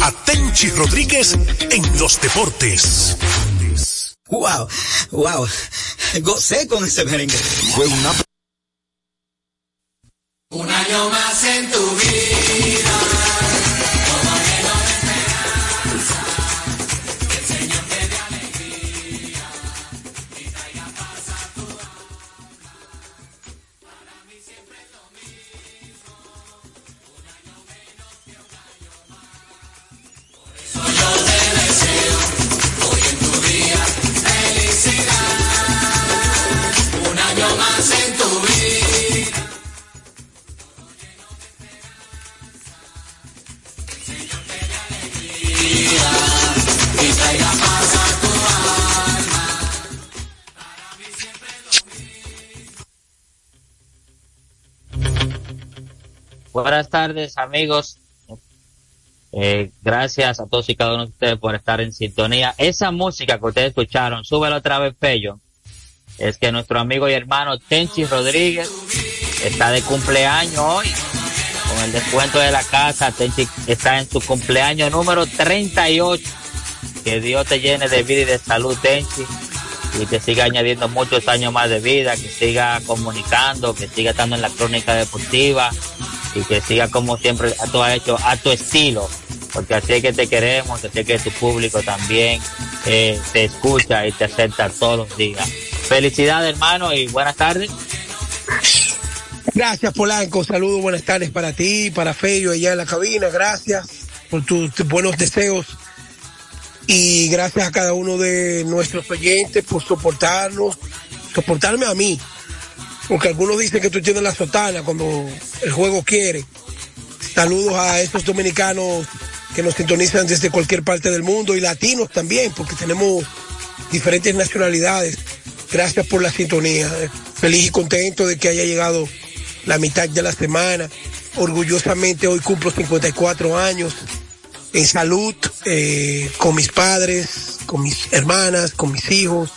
a Tenchi Rodríguez en los deportes. Wow, wow, gocé con ese merengue. Fue una... Un año más en tu vida. Tardes, amigos. Eh, gracias a todos y cada uno de ustedes por estar en sintonía. Esa música que ustedes escucharon, súbela otra vez, Pello. Es que nuestro amigo y hermano Tenchi Rodríguez está de cumpleaños hoy. Con el descuento de la casa, Tenchi está en su cumpleaños número 38. Que Dios te llene de vida y de salud, Tenchi. Y te siga añadiendo muchos años más de vida, que siga comunicando, que siga estando en la crónica deportiva y que siga como siempre tú has hecho a tu estilo, porque así es que te queremos, así es que tu público también eh, te escucha y te acepta todos los días. Felicidades hermano y buenas tardes. Gracias Polanco, saludos, buenas tardes para ti, para Feyo allá en la cabina, gracias por tus buenos deseos y gracias a cada uno de nuestros oyentes por soportarnos, soportarme a mí, porque algunos dicen que tú tienes la sotana cuando el juego quiere. Saludos a estos dominicanos que nos sintonizan desde cualquier parte del mundo y latinos también, porque tenemos diferentes nacionalidades. Gracias por la sintonía. Feliz y contento de que haya llegado la mitad de la semana. Orgullosamente hoy cumplo 54 años en salud, eh, con mis padres, con mis hermanas, con mis hijos,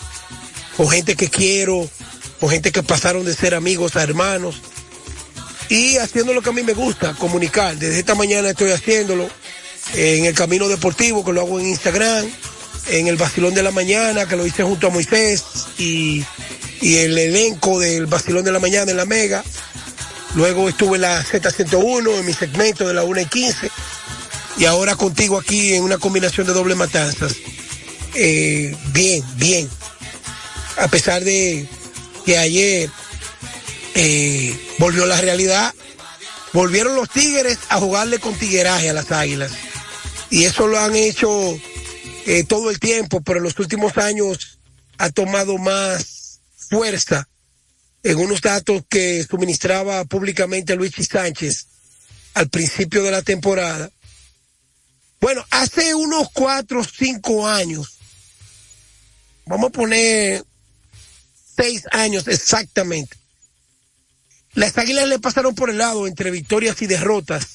con gente que quiero, con gente que pasaron de ser amigos a hermanos y haciendo lo que a mí me gusta, comunicar. Desde esta mañana estoy haciéndolo en el Camino Deportivo, que lo hago en Instagram, en el Basilón de la Mañana, que lo hice junto a Moisés y, el elenco del Basilón de la Mañana en la Mega. Luego estuve en la Z101, en mi segmento de la 1 y 15. Y ahora contigo aquí en una combinación de doble matanzas. Eh, bien, bien. A pesar de que ayer eh, volvió la realidad, volvieron los Tigres a jugarle con tigueraje a las Águilas. Y eso lo han hecho eh, todo el tiempo, pero en los últimos años ha tomado más fuerza en unos datos que suministraba públicamente Luis Sánchez al principio de la temporada. Bueno, hace unos cuatro o cinco años, vamos a poner seis años exactamente, las águilas le pasaron por el lado entre victorias y derrotas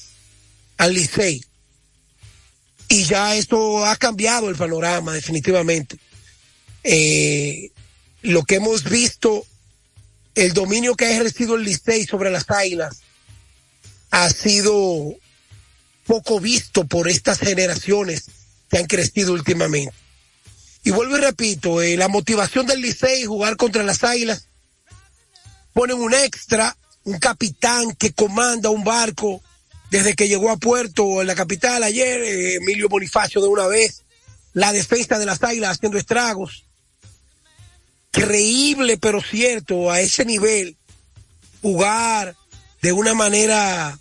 al Licey. Y ya esto ha cambiado el panorama definitivamente. Eh, lo que hemos visto, el dominio que ha ejercido el Licey sobre las águilas ha sido poco visto por estas generaciones que han crecido últimamente. Y vuelvo y repito, eh, la motivación del Licey jugar contra las águilas ponen un extra, un capitán que comanda un barco desde que llegó a puerto en la capital ayer, eh, Emilio Bonifacio de una vez, la defensa de las águilas haciendo estragos. Creíble pero cierto, a ese nivel, jugar de una manera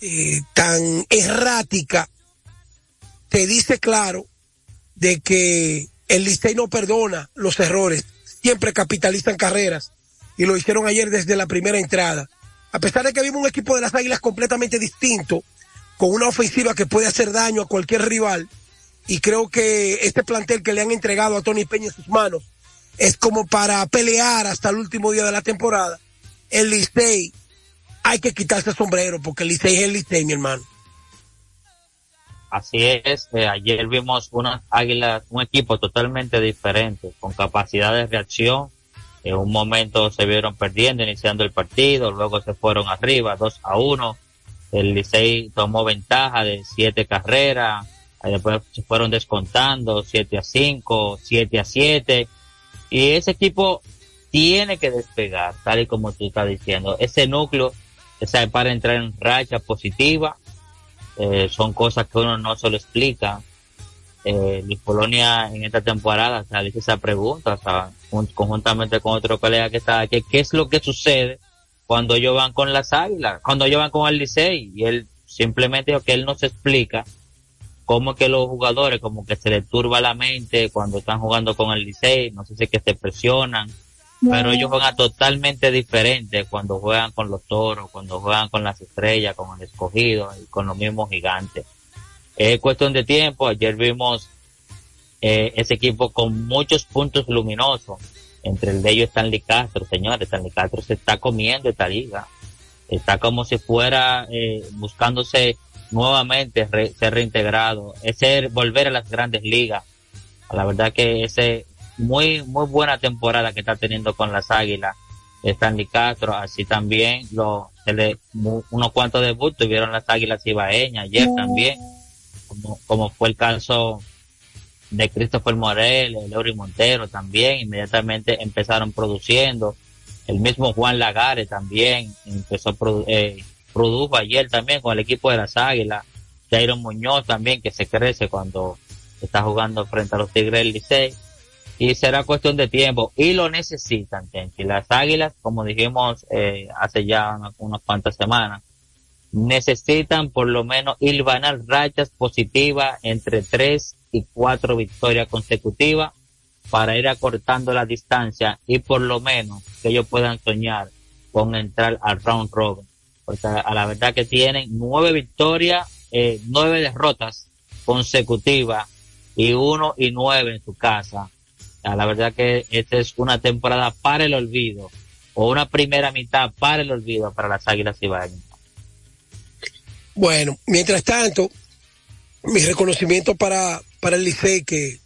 eh, tan errática, te dice claro de que el Licey no perdona los errores, siempre capitalizan carreras y lo hicieron ayer desde la primera entrada. A pesar de que vimos un equipo de las Águilas completamente distinto, con una ofensiva que puede hacer daño a cualquier rival, y creo que este plantel que le han entregado a Tony Peña en sus manos es como para pelear hasta el último día de la temporada. El Licey hay que quitarse el sombrero porque el Licey es el Licey, mi hermano. Así es, eh, ayer vimos unas águilas, un equipo totalmente diferente, con capacidad de reacción. En un momento se vieron perdiendo, iniciando el partido, luego se fueron arriba, 2 a 1. El Licey tomó ventaja de siete carreras, después se fueron descontando, 7 a 5, 7 a 7. Y ese equipo tiene que despegar, tal y como tú estás diciendo. Ese núcleo, esa para entrar en racha positiva, eh, son cosas que uno no se lo explica. Eh, Polonia en esta temporada se hizo esa pregunta, conjuntamente con otro colega que está aquí, ¿qué es lo que sucede cuando ellos van con las águilas, cuando ellos van con el Licey? Y él simplemente dijo que él no se explica cómo que los jugadores como que se les turba la mente cuando están jugando con el Licey, no sé si es que se presionan, pero ellos juegan totalmente diferente cuando juegan con los toros, cuando juegan con las estrellas, con el escogido y con los mismos gigantes. Es cuestión de tiempo, ayer vimos eh, ese equipo con muchos puntos luminosos, entre el de ellos Stanley Castro, señores, Stanley Castro se está comiendo esta liga, está como si fuera eh, buscándose nuevamente ser reintegrado, es ser, volver a las grandes ligas. La verdad que ese muy muy buena temporada que está teniendo con las Águilas Stanley Castro, así también lo, unos cuantos debuts tuvieron las Águilas Ibaeñas ayer también, como, como fue el caso de Christopher Morel, Leury Montero también, inmediatamente empezaron produciendo, el mismo Juan Lagares también empezó, eh, produjo ayer también con el equipo de las Águilas, Jairo Muñoz también que se crece cuando está jugando frente a los Tigres del Licey, y será cuestión de tiempo y lo necesitan, Tenchi. Las Águilas, como dijimos eh, hace ya unas, cuantas semanas, necesitan por lo menos ganar rachas positivas entre tres y cuatro victorias consecutivas para ir acortando la distancia y por lo menos que ellos puedan soñar con entrar al round robin. Porque a la verdad que tienen nueve victorias, eh, nueve derrotas consecutivas y uno y nueve en su casa la verdad que esta es una temporada para el olvido o una primera mitad para el olvido para las Águilas Ibañez. Bueno, mientras tanto, mi reconocimiento para, para el Licey que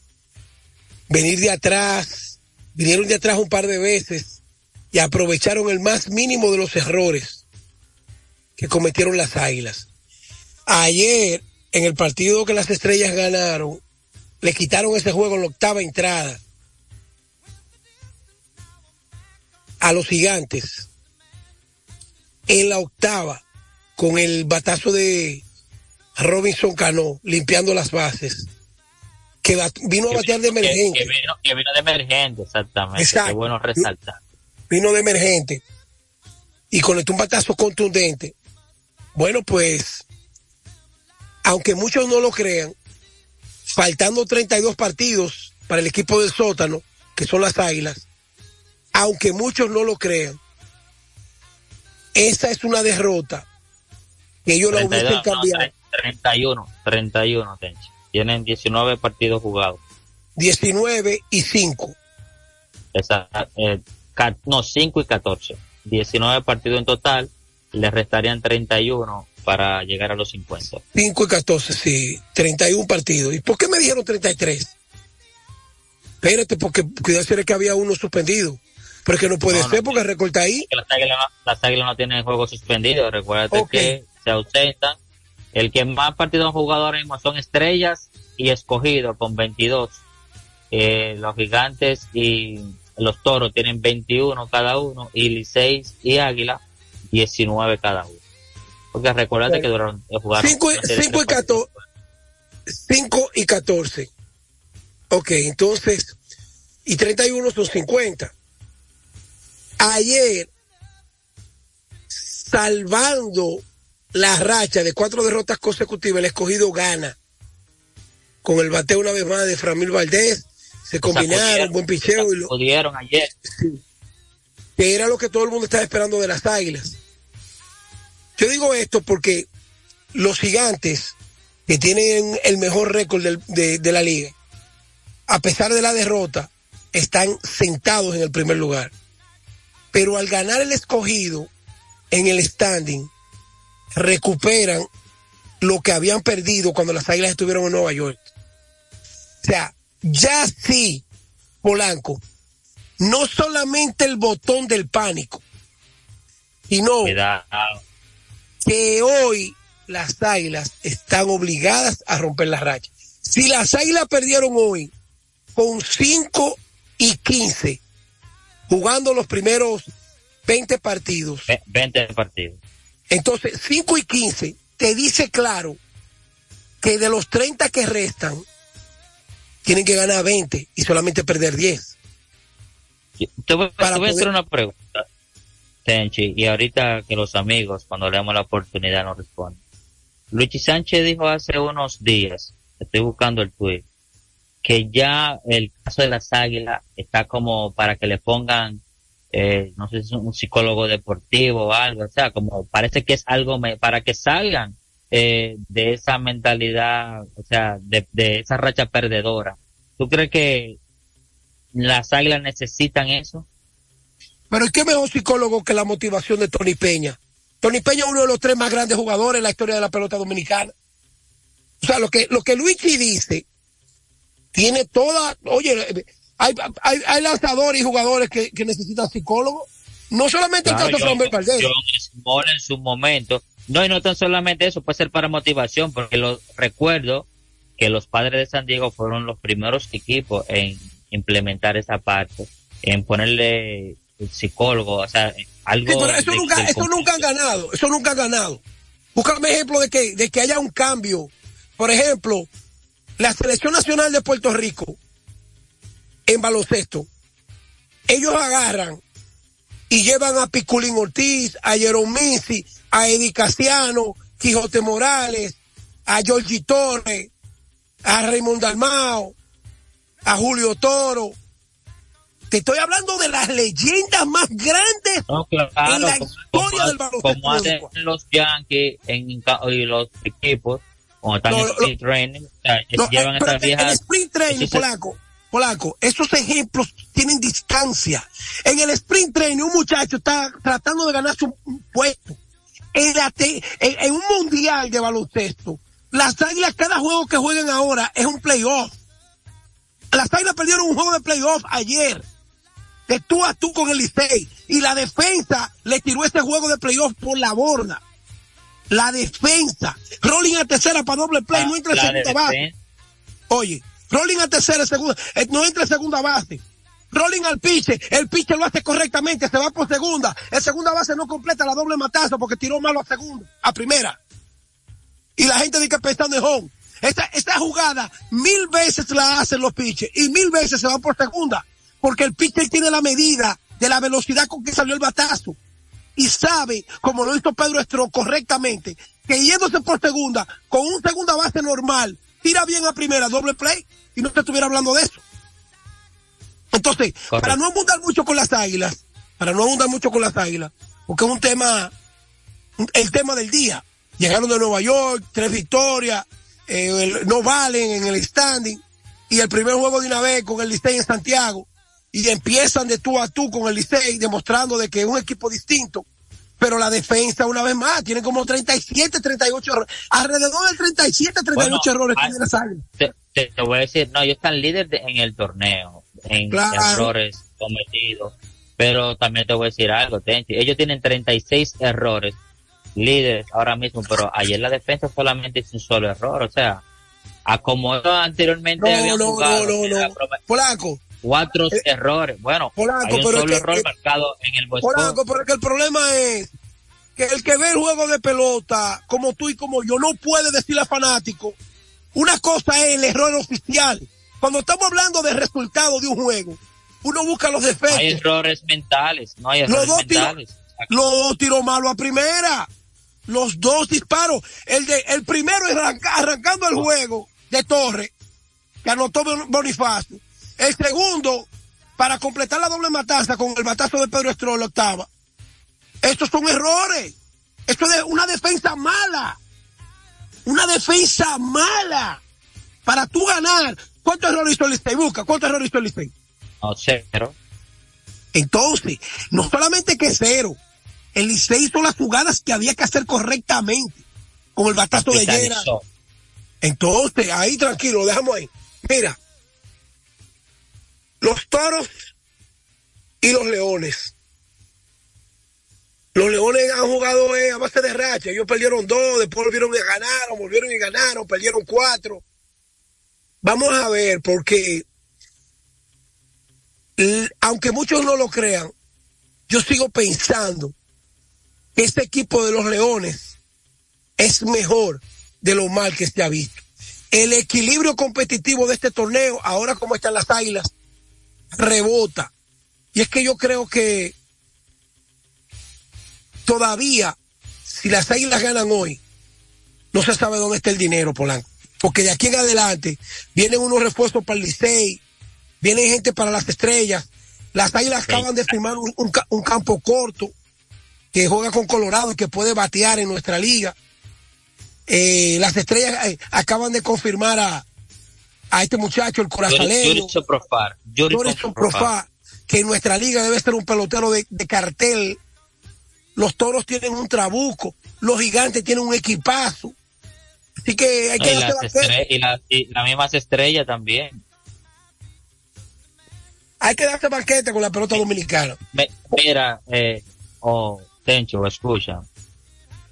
venir de atrás, vinieron de atrás un par de veces y aprovecharon el más mínimo de los errores que cometieron las Águilas. Ayer, en el partido que las estrellas ganaron, le quitaron ese juego en la octava entrada a los gigantes en la octava con el batazo de Robinson Cano limpiando las bases que vino a batear de emergente. Que, vino, de emergente, exactamente. Exacto. Qué bueno resaltar. Vino de emergente y conectó un batazo contundente. Bueno, pues, aunque muchos no lo crean, faltando 32 partidos para el equipo del sótano, que son las Águilas, aunque muchos no lo crean, esa es una derrota que ellos la hubiesen cambiado. 31, 31, Tenchi. Tienen 19 partidos jugados. 19 y 5. eh, no, 5 y 14. 19 partidos en total. Le restarían 31 para llegar a los 50. 5 y 14, sí. 31 partidos. ¿Y por qué me dijeron 33? Espérate, porque cuidado que había uno suspendido. Pero que no puede ser porque recorta ahí. Las águilas, no, tienen juego suspendido. Recuerda que se ausentan. El que más partidos han jugado ahora mismo son Estrellas y Escogido con 22. Eh, los Gigantes y los Toros tienen 21 cada uno y Liceis y Águila 19 cada uno. Porque recuerda que duraron jugar 5 y 14. 5 y 14. Ok, entonces, y 31 son 50. Ayer, salvando la racha de cuatro derrotas consecutivas, el escogido gana. Con el bateo una vez más de Framil Valdés, se combinaron, buen picheo. Y lo, pudieron ayer. Que era lo que todo el mundo estaba esperando de las águilas. Yo digo esto porque los gigantes que tienen el mejor récord del- de, de la liga, a pesar de la derrota, están sentados en el primer lugar. Pero al ganar el escogido en el standing, recuperan lo que habían perdido cuando las águilas estuvieron en Nueva York. O sea, ya sí, Polanco, no solamente el botón del pánico, sino que hoy las águilas están obligadas a romper la racha. Si las águilas perdieron hoy con 5 y 15, jugando los primeros 20 partidos, Ve- 20 partidos. entonces 5 y 15 te dice claro que de los 30 que restan, tienen que ganar 20 y solamente perder 10. Yo- Te voy, Para te voy a hacer poder- una pregunta, Tenchi, y ahorita que los amigos, cuando le damos la oportunidad, nos responden. Luigi Sánchez dijo hace unos días, estoy buscando el tweet, que ya el caso de las águilas está como para que le pongan, eh, no sé si es un psicólogo deportivo o algo, o sea, como parece que es algo para que salgan eh, de esa mentalidad, o sea, de, de esa racha perdedora. ¿Tú crees que las águilas necesitan eso? Pero ¿y qué mejor psicólogo que la motivación de Tony Peña? Tony Peña es uno de los tres más grandes jugadores en la historia de la pelota dominicana. O sea, lo que, lo que Luigi dice tiene toda, oye, hay, hay, hay lanzadores y jugadores que, que necesitan psicólogos. No solamente Claro, el caso de Small en su momento. No, y no tan solamente eso, puede ser para motivación, porque lo recuerdo que los padres de San Diego fueron los primeros equipos en implementar esa parte, en ponerle el psicólogo, o sea, algo. Sí, pero eso de- nunca, eso nunca han ganado, eso nunca han ganado. Búscame ejemplo de que, de que haya un cambio. Por ejemplo, la selección nacional de Puerto Rico en baloncesto, ellos agarran y llevan a Piculín Ortiz, a Jerome Misi, a Eddie Casiano, Quijote Morales, a Georgie Torres, a Raymond Dalmao, a Julio Toro. Te estoy hablando de las leyendas más grandes No, claro, en la historia como- del baloncesto Como hacen los Yankees en, los equipos, cuando están No, en sprint training, o sea, No, llevan eh, pero esas en- en viejas. sprint training, esos- Polaco, Polaco, esos ejemplos tienen distancia. En el sprint training, un muchacho está tratando de ganarse un, puesto. En, la te- en, en un mundial de baloncesto, las águilas, cada juego que juegan ahora es un playoff. Las águilas perdieron un juego de playoff ayer. De tú a tú con el Licey. Y la defensa le tiró ese juego de playoff por la borda. La defensa. Rolling a tercera para doble play, no entra en segunda base. Oye, rolling a tercera, segunda, eh, no entra en segunda base. Rolling al piche, el piche lo hace correctamente, se va por segunda. El segunda base no completa la doble matazo porque tiró malo a segunda, a primera. Y la gente dice que pensando en home. Esta, esta jugada mil veces la hacen los piches y mil veces se van por segunda. Porque el pitcher tiene la medida de la velocidad con que salió el batazo. Y sabe, como lo hizo Pedro Estro correctamente, que yéndose por segunda, con un segunda base normal, tira bien a primera, doble play, y no te estuviera hablando de eso. Entonces, Correcto. para no abundar mucho con las águilas, para no abundar mucho con las águilas, porque es un tema, el tema del día. Llegaron de Nueva York, tres victorias, eh, el- no valen en el standing, y el primer juego de una vez con el Licey en Santiago, y empiezan de tú a tú con el Licey, demostrando de que es un equipo distinto. Pero la defensa, una vez más, tiene como 37, 38 errores. Alrededor del 37, 38 Bueno, errores hay- tiene las águilas. te, te- voy a decir, no, ellos están líderes de- en el torneo, en Claro. errores cometidos. Pero también te voy a decir algo, Tenchi. Ellos tienen 36 errores líderes ahora mismo, pero ayer la defensa solamente hizo un solo error. O sea, a como ellos anteriormente No, no, jugado, no, no, no. Polaco, cuatro Eh, errores. Bueno, hay un es solo que- error eh, marcado en el Bosco. Polanco, pero es que el problema es que el que ve el juego de pelota, como tú y como yo, no puede decirle a fanático. Una cosa es el error oficial. Cuando estamos hablando de resultado de un juego, uno busca los No hay defectos. errores mentales, no hay Los errores dos mentales. los dos tiros malos a primera. Los dos disparos. El de, el primero arranca- arrancando el juego de Torre, que anotó Bon- Bonifacio. El segundo, para completar la doble matanza con el batazo de Pedro Estrella octava. Estos son errores. Esto es una defensa mala. una defensa mala para tú ganar. ¿Cuántos errores hizo el Licey? Busca, ¿cuántos errores hizo el Licey? No, cero. Entonces, no solamente que cero, el Licey hizo las jugadas que había que hacer correctamente, con el batazo de Yera. Entonces, ahí tranquilo, lo dejamos ahí. Mira, los toros y los leones. Los leones han jugado eh, a base de racha. Ellos perdieron dos, después volvieron y ganaron, volvieron y ganaron, perdieron cuatro. Vamos a ver, porque aunque muchos no lo crean, yo sigo pensando que este equipo de los leones es mejor de lo mal que se ha visto. El equilibrio competitivo de este torneo, ahora como están las águilas, rebota. Y es que yo creo que todavía, si las águilas ganan hoy, no se sabe dónde está el dinero, Polanco. Porque de aquí en adelante vienen unos refuerzos para el Licey, vienen gente para las estrellas. Las águilas Sí. acaban de firmar un, un ca- un campo corto que juega con Colorado y que puede batear en nuestra liga. Eh, las estrellas eh, acaban de confirmar a, a este muchacho, el Profar. Jorison Profá, que en nuestra liga debe ser un pelotero de, de cartel. Los toros tienen un trabuco, los gigantes tienen un equipazo. Así que hay que Y, darse las estre- y, la- y las mismas estrellas también. hay que darse banquete con la pelota dominicana. Me- mira, eh, oh, Tencho, escucha.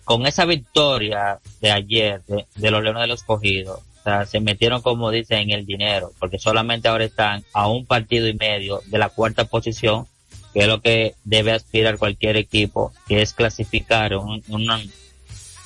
Con esa victoria de ayer de, de los Leones de los Cogidos, se metieron, como dicen, en el dinero, porque solamente ahora están a un partido y medio de la cuarta posición, que es lo que debe aspirar cualquier equipo, que es clasificar un, un,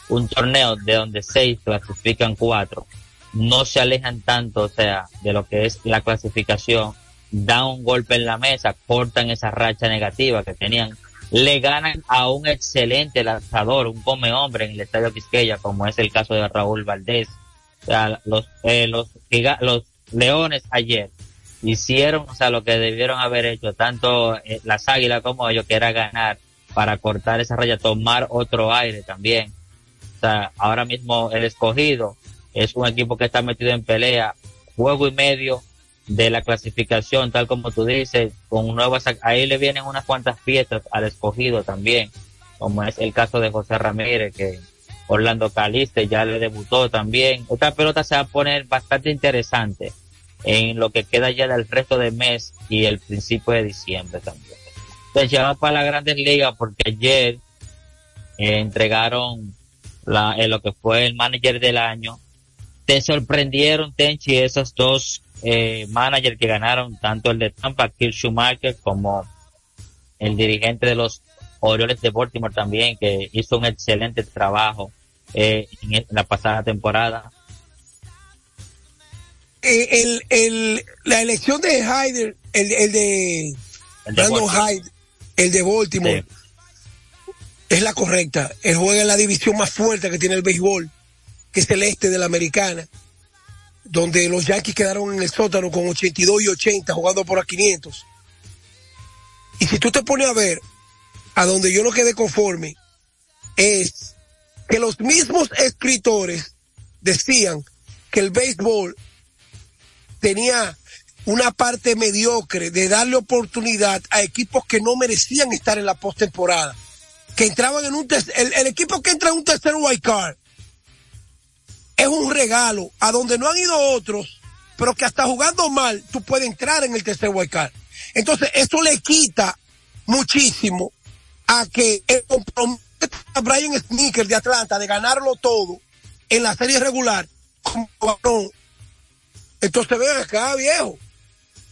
un torneo de donde seis clasifican cuatro. No se alejan tanto, o sea, de lo que es la clasificación dan un golpe en la mesa, cortan esa racha negativa que tenían, le ganan a un excelente lanzador, un come hombre en el estadio Quisqueya, como es el caso de Raúl Valdés. Sea, los, eh, los, los leones ayer hicieron, o sea, lo que debieron haber hecho, tanto eh, las águilas como ellos, que era ganar para cortar esa raya, tomar otro aire también. O sea, ahora mismo el escogido es un equipo que está metido en pelea, juego y medio de la clasificación, tal como tú dices, con nuevas, ahí le vienen unas cuantas piezas al escogido también, como es el caso de José Ramírez, que Orlando Caliste ya le debutó también. Esta pelota se va a poner bastante interesante en lo que queda ya del resto del mes y el principio de diciembre también. Entonces ya para las grandes ligas porque ayer eh, entregaron eh, lo que fue el manager del año. Te sorprendieron, Tenchi, esos dos eh, managers que ganaron, tanto el de Tampa, Kirk como el dirigente de los Orioles de Baltimore también, que hizo un excelente trabajo eh, en, la pasada temporada. Eh, el, el, la elección de Hyder, el, el de El de Brandon. Hyde, el de Baltimore, es la correcta. Él juega en la división más fuerte que tiene el béisbol, que es el este de la americana, donde los Yankees quedaron en el sótano con 82 y 80 jugando por a 500. Y si tú te pones a ver, a donde yo no quedé conforme, es que los mismos escritores decían que el béisbol tenía una parte mediocre de darle oportunidad a equipos que no merecían estar en la postemporada. Que entraban en un el, el equipo que entra en un tercer wild card es un regalo a donde no han ido otros, pero que hasta jugando mal tú puedes entrar en el tercer wild card. Entonces, eso le quita muchísimo a que el compromiso a Brian Sneaker de Atlanta de ganarlo todo en la serie regular como varón. Entonces ven acá, viejo.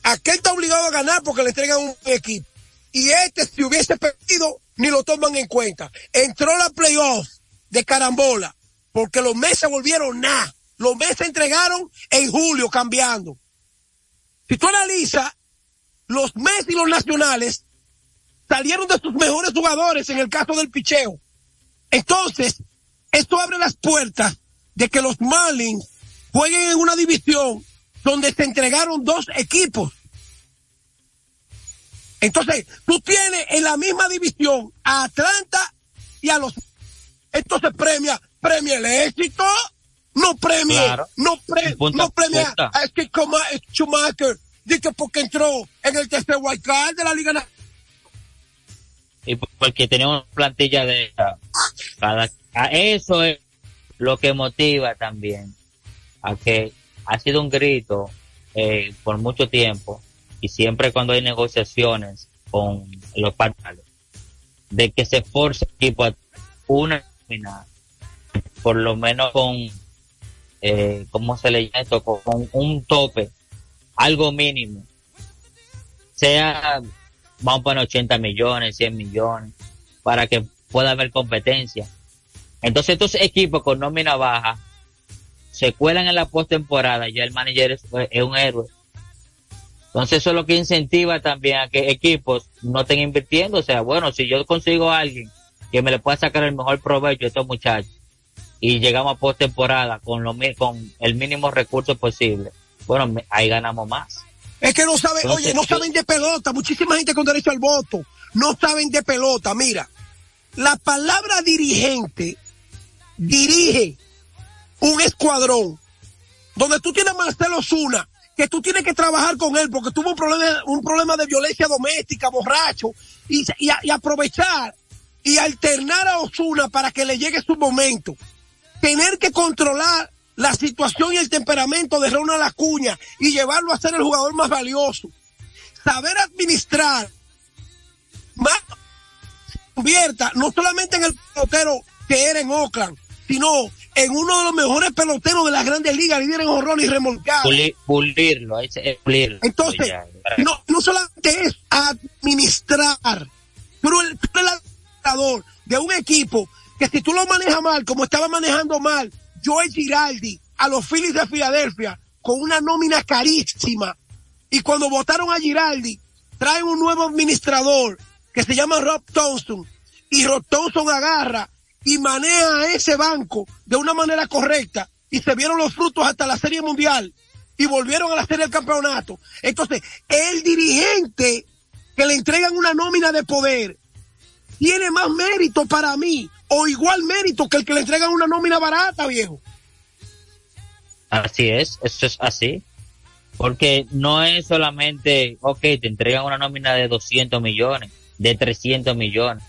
Aquel está obligado a ganar porque le entregan un equipo. Y este, si hubiese perdido, ni lo toman en cuenta. Entró la playoff de carambola porque los meses volvieron nada. Los meses entregaron en julio cambiando. Si tú analizas, los meses y los nacionales salieron de sus mejores jugadores en el caso del picheo. Entonces, esto abre las puertas de que los Marlins jueguen en una división donde se entregaron dos equipos. Entonces, tú tienes en la misma división a Atlanta y a los... Esto se premia, premia el éxito. no premie, no, pre, no premia a este Schumacher, dice porque entró en el tercer wildcard de la Liga Nacional porque tenemos plantilla de cada a eso es lo que motiva también a que ha sido un grito eh, por mucho tiempo y siempre cuando hay negociaciones con los partners de que se force el equipo a una por lo menos con eh, ¿cómo se le llama esto? con un tope algo mínimo sea vamos a poner 80 millones, 100 millones, para que pueda haber competencia. Entonces estos equipos con nómina baja se cuelan en la postemporada, ya el manager es, un héroe. Entonces eso es lo que incentiva también a que equipos no estén invirtiendo. O sea, bueno, si yo consigo a alguien que me le pueda sacar el mejor provecho a estos muchachos y llegamos a postemporada con, lo, con el mínimo recurso posible, bueno, ahí ganamos más. Es que no saben, oye, no saben de pelota. Muchísima gente con derecho al voto no saben de pelota. Mira, la palabra dirigente dirige un escuadrón donde tú tienes a Marcelo Zuna, que tú tienes que trabajar con él porque tuvo un problema, un problema de violencia doméstica, borracho, y, y aprovechar y alternar a Osuna para que le llegue su momento. Tener que controlar la situación y el temperamento de Ronald Acuña y llevarlo a ser el jugador más valioso. Saber administrar más convierta no solamente en el pelotero que era en Oakland, sino en uno de los mejores peloteros de las grandes ligas, líder en horror y remolcado. pulirlo, pulirlo. Entonces, no, no solamente es administrar, pero el, el administrador de un equipo que si tú lo manejas mal, como estaba manejando mal Joe Giraldi a los Phillies de Filadelfia con una nómina carísima. Y cuando votaron a Giraldi, traen un nuevo administrador que se llama Rob Thompson. Y Rob Thompson agarra y maneja ese banco de una manera correcta. Y se vieron los frutos hasta la Serie Mundial. Y volvieron a la Serie del Campeonato. Entonces, el dirigente que le entregan una nómina de poder tiene más mérito para mí o igual mérito que el que le entregan una nómina barata, viejo. Así es, eso es así. Porque no es solamente, ok, te entregan una nómina de 200 millones, de 300 millones.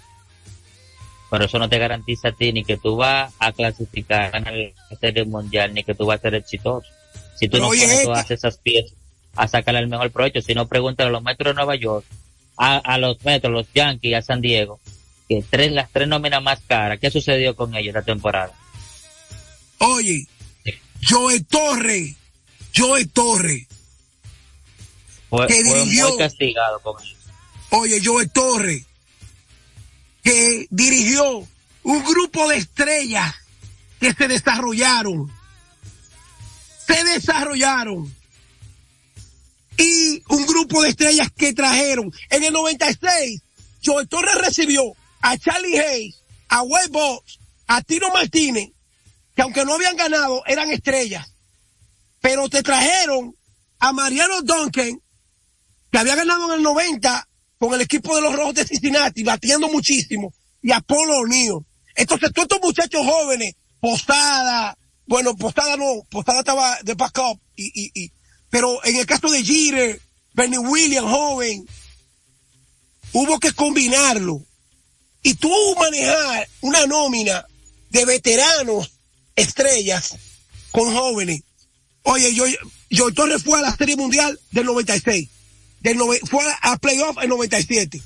Pero eso no te garantiza a ti ni que tú vas a clasificar a la serie mundial, ni que tú vas a ser exitoso. Si tú no pones todas esas piezas a sacarle el mejor provecho, si no pregúntale a los metros de Nueva York, a, a los metros, los Yankees, a San Diego, que tres, las tres nóminas más caras. ¿Qué sucedió con ellos esta temporada? Oye, Joe Torre, Joe Torre, fue, que dirigió, muy castigado con ellos. Oye, Joe Torre, que dirigió un grupo de estrellas que se desarrollaron. Se desarrollaron. Y un grupo de estrellas que trajeron. En el 96, Joe Torre recibió a Charlie Hayes, a Wade Box, a Tino Martínez, que aunque no habían ganado, eran estrellas. Pero te trajeron a Mariano Duncan, que había ganado en el 90 con el equipo de los Rojos de Cincinnati, batiendo muchísimo, y a Polo O'Neill. Entonces, todos estos muchachos jóvenes, Postada, bueno, Postada no, Postada estaba de backup, y, y, y, pero en el caso de Jeter, Bernie Williams, joven, hubo que combinarlo y tú manejar una nómina de veteranos estrellas con jóvenes. Oye, yo, yo Torres fue a la Serie Mundial del 96. Del fue a playoff en 97.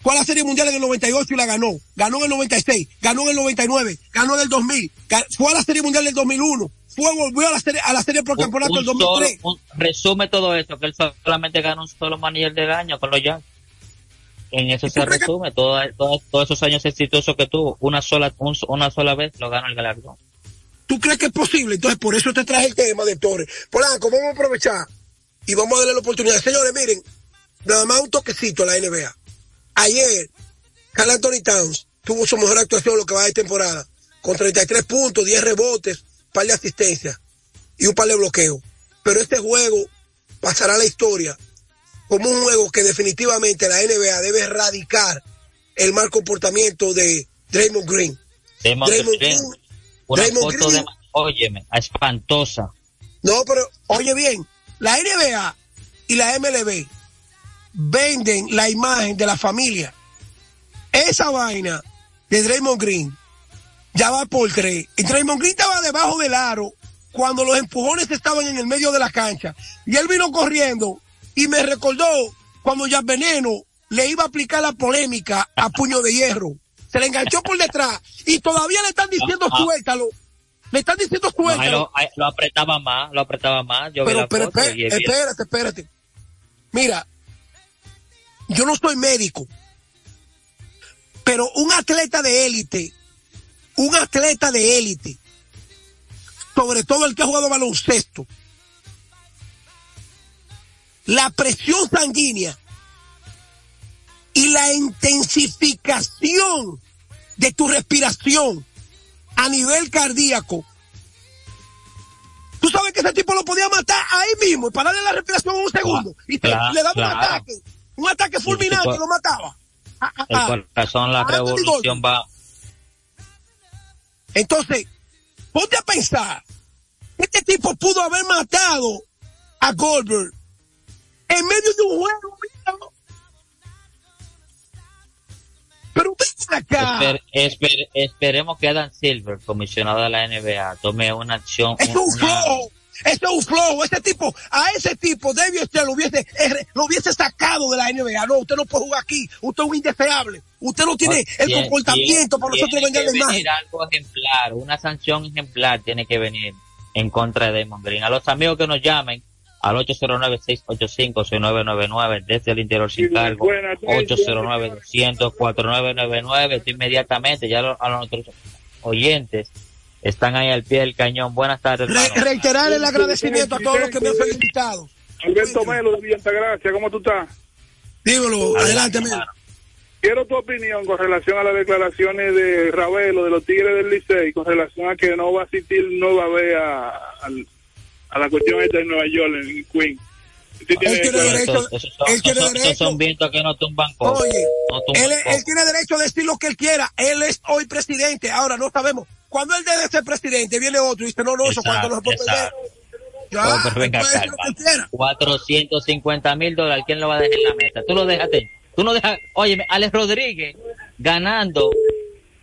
Fue a la Serie Mundial en el 98 y la ganó. Ganó en el 96, ganó en el 99, ganó en el 2000, fue a la Serie Mundial del 2001, fue, volvió a la Serie, a la serie por campeonato del 2003. resume todo esto, que él solamente ganó un solo manager del año con los Yankees en eso se resume todo, todos esos años exitosos que tuvo. Una sola, una sola vez lo ganó el galardón. ¿Tú crees que es posible? Entonces, por eso te traje el tema de Torres. Polanco, vamos a aprovechar y vamos a darle la oportunidad. Señores, miren, nada más un toquecito a la NBA. Ayer, Carl Anthony Towns tuvo su mejor actuación lo que va de temporada, con 33 puntos, 10 rebotes, un par de asistencias y un par de bloqueos. Pero este juego pasará a la historia como un juego que definitivamente la NBA debe erradicar el mal comportamiento de Draymond Green. Draymond, Green, una foto óyeme, espantosa. No, pero oye bien, la NBA y la MLB venden la imagen de la familia. Esa vaina de Draymond Green ya va por tres. Y Draymond Green estaba debajo del aro cuando los empujones estaban en el medio de la cancha. Y él vino corriendo y me recordó cuando ya Veneno le iba a aplicar la polémica a puño de hierro. Se le enganchó por detrás y todavía le están diciendo Ah, suéltalo. Le están diciendo No, suéltalo. lo, apretaba más, lo apretaba más. Yo Pero, pero foto espé- y es bien. espérate, espérate. Mira, yo no soy médico, pero un atleta de élite, un atleta de élite, sobre todo el que ha jugado baloncesto, la presión sanguínea y la intensificación de tu respiración a nivel cardíaco Tú sabes que ese tipo lo podía matar ahí mismo y pararle la respiración un segundo. Y te- Claro, le daba claro. un ataque. Un ataque fulminante y lo mataba. Ah, ah, El ah. corazón, la revolución va. Entonces, ponte a pensar. Este tipo pudo haber matado a Goldberg en medio de un juego. mira. Pero ven acá. Esper- esper- esperemos que Adam Silver, comisionado de la NBA, tome una acción. Es un una- flow. Es un flow. Ese tipo, a ese tipo, David Stern lo hubiese, lo hubiese sacado de la NBA. No, usted no puede jugar aquí. Usted es un indeseable. Usted no tiene el Tiene- comportamiento para nosotros vender la que imagen. venir algo ejemplar, una sanción ejemplar tiene que venir en contra de Damon Green. A los amigos que nos llamen al 809-685-6999 desde el interior sin cargo, buenas tardes. 809-200-4999, esto inmediatamente, ya lo- a los nuestros oyentes están ahí al pie del cañón. Buenas tardes, Re- reiterar el agradecimiento a todos los que me han felicitado. Alberto Melo de Villa Altagracia, ¿cómo tú estás? Dímelo, adelante. Quiero tu opinión con relación a las declaraciones de Ravelo, de los Tigres del Licey, con relación a que no va a asistir nueva vez a, al- a la cuestión esta de Nueva York, en Queen. ¿Sí tiene Él tiene derecho- son, él tiene esos son- esos derecho. son vientos que no tumban cosas. Oye, no tumban él, tiene derecho a decir lo que él quiera. Él es hoy presidente. Ahora no sabemos. Cuando él deje de ser presidente, viene otro y dice, no, no, eso cuando no se puede perder. Exacto. Ya, Oh, pero venga lo quiera. 450 mil dólares, ¿quién lo va a dejar en la mesa? Tú lo dejaste. Tú no dejas, oye, Alex Rodríguez ganando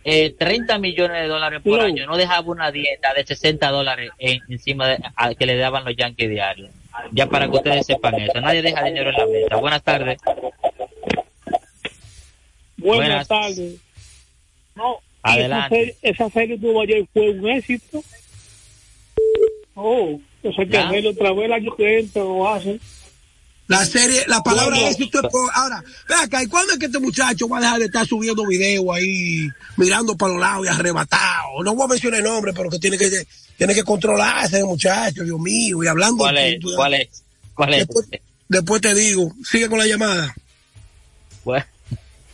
eh, 30 millones de dólares por No. año, no dejaba una dieta de 60 dólares en- encima de a- que le daban los Yankees diarios. Ya para que ustedes sepan eso, nadie deja dinero en la mesa. Buenas tardes. Buenas, Buenas. tardes. No, Adelante. Esa serie, esa serie tuvo ayer fue un éxito. Oh, yo sé que hacerlo otra vez el año que entra lo hacen. La serie, la palabra Bueno. éxito es por- ahora, ve acá, ¿y cuándo es que este muchacho va a dejar de estar subiendo videos ahí, mirando para los lados y arrebatado? No voy a mencionar el nombre, pero que tiene que, tiene que controlarse el muchacho, Dios mío, y hablando. ¿Cuál es? ¿Cuál es? ¿Cuál es? Después, después te digo, sigue con la llamada. Bu-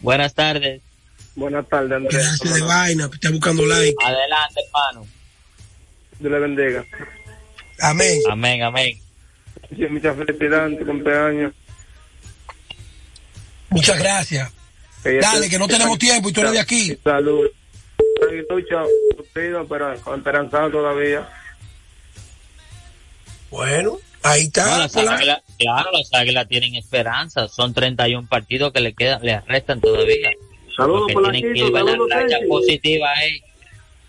Buenas tardes. Buenas tardes, Andrés. Gracias de vaina, está buscando like. Adelante, hermano. Dios le bendiga. Amén. Amén, amén. Muchas felicidades en tu cumpleaños. Muchas gracias. Dale, que no tenemos tiempo y tú eres de aquí. Salud. Pero esperanzado todavía. Bueno, ahí No, está. las por la- águilas, claro, las águilas tienen esperanza. Son 31 partidos que le quedan, le restan todavía. Saludos, Lo que por tienen que ir a la racha positiva es.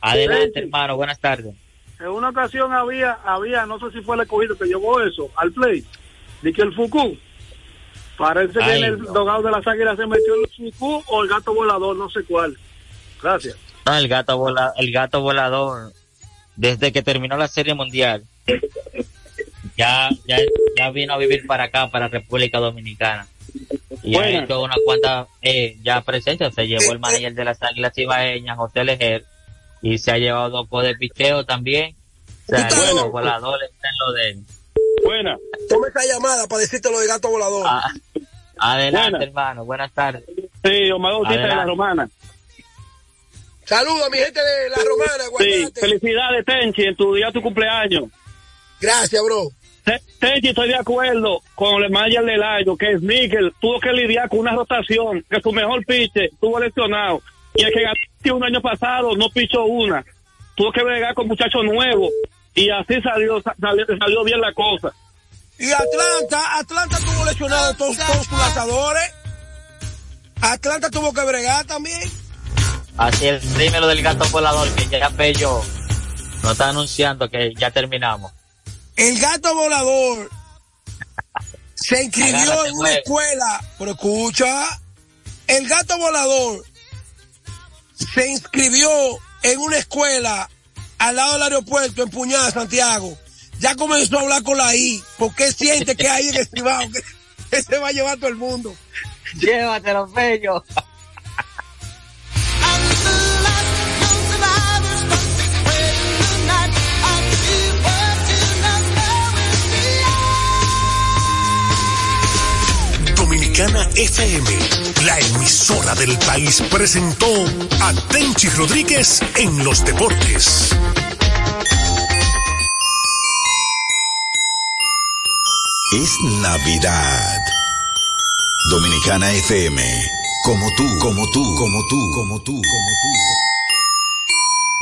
Adelante, Tenchi. hermano. Buenas tardes. En una ocasión había, había, no sé si fue el escogido que llevó eso al play, de que el Fuku, parece que en el no. dogado de las águilas se metió el Fuku o el gato volador, no sé cuál. Gracias. No, el gato vola, el gato volador, desde que terminó la serie mundial, ya, ya, ya vino a vivir para acá, para República Dominicana. Y ha hecho una cuanta eh, ya presencia. Se llevó el manager de las Águilas Ibaeñas, José Lejer, y se ha llevado dos poder de picheo también. O sea, el volador está en lo de él. Buena. Toma esa llamada para decirte lo de gato volador. Ah, adelante, Buena. hermano. Buenas tardes. Sí, Omar Bautista de la. Romana. Saludos a mi gente de La Romana, Sí, Guardate. felicidades, Tenchi, en tu día de tu cumpleaños. Gracias, bro. Te- Tenchi, estoy de acuerdo con el manager del año, que es Nickel. Tuvo que lidiar con una rotación, que su mejor pitcher estuvo lesionado. Y el que ganó un año pasado no pichó una. tuvo que bregar con muchachos nuevos y así salió, salió, salió bien la cosa. Y Atlanta, Atlanta tuvo lesionado todos, todos sus lanzadores. Atlanta tuvo que bregar también. Así es, dímelo del gato volador, que ya Pello nos está anunciando que ya terminamos. El gato volador se inscribió Agárrate, en una escuela. Pero escucha, el gato volador se inscribió en una escuela al lado del aeropuerto en Puñada, Santiago. Ya comenzó a hablar con la I, porque siente que hay en el Cibao, que, que se va a llevar todo el mundo. Llévatelo, Pello. Dominicana FM, la emisora del país, presentó a Tenchi Rodríguez en los deportes. Es Navidad. Dominicana FM. Como tú, como tú, como tú, como tú, como tú.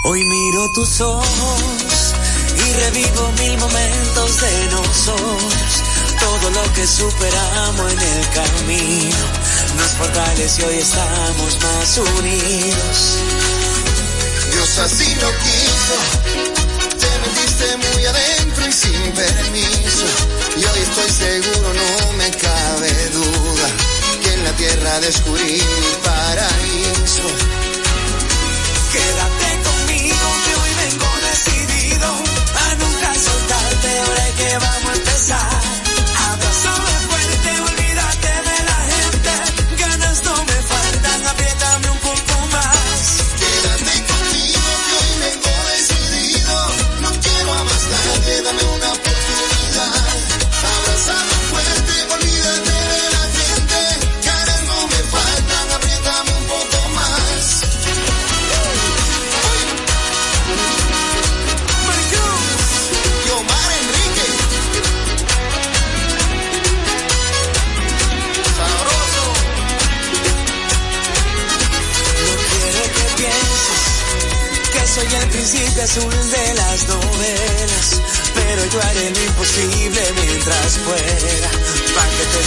Hoy miro tus ojos y revivo mil momentos de nosotros. Todo lo que superamos en el camino nos fortalece y hoy estamos más unidos. Dios así lo quiso. Te metiste muy adentro y sin permiso. Y hoy estoy seguro, no me cabe duda, que en la tierra descubrí mi paraíso. Quédate conmigo que hoy vengo decidido a nunca soltarte ahora que vamos a empezar.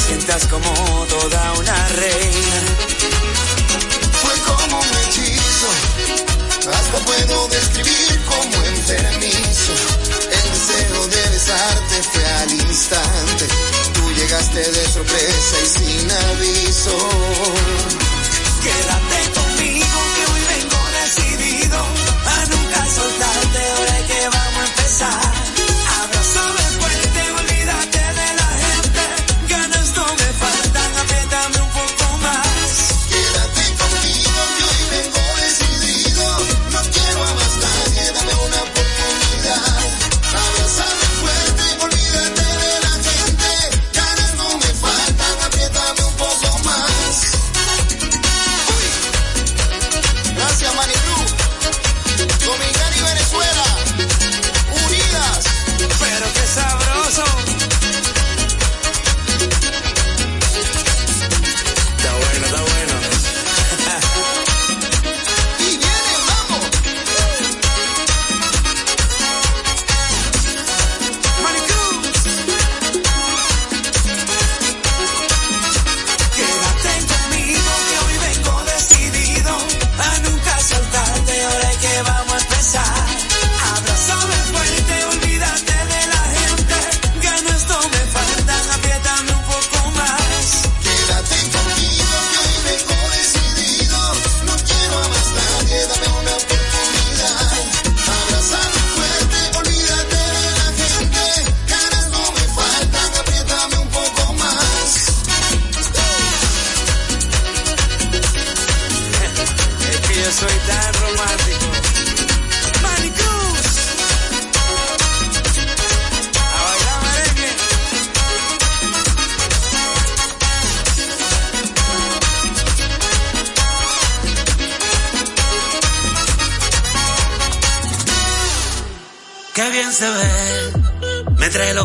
Sientas como toda una reina. fue como un hechizo. Hasta puedo describir como enfermizo. El deseo de besarte fue al instante. Tú llegaste de sorpresa y sin aviso.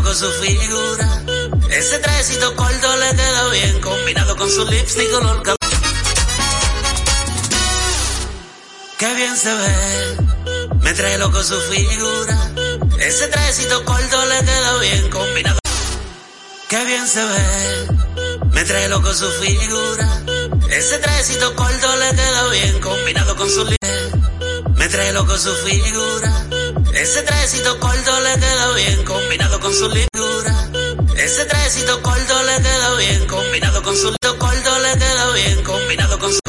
Loco su figura. Ese trajecito corto le queda bien combinado con su lipstick color café. Bien se ve, Me trae loco su figura. Ese trajecito corto le queda bien combinado. Qué bien se ve. Me trae loco su figura. Ese trajecito corto le queda bien combinado con su li- Me trae loco su figura. Ese trajecito corto le queda bien combinado con su lindura. Ese trajecito corto le queda bien combinado con su corto le queda bien combinado con su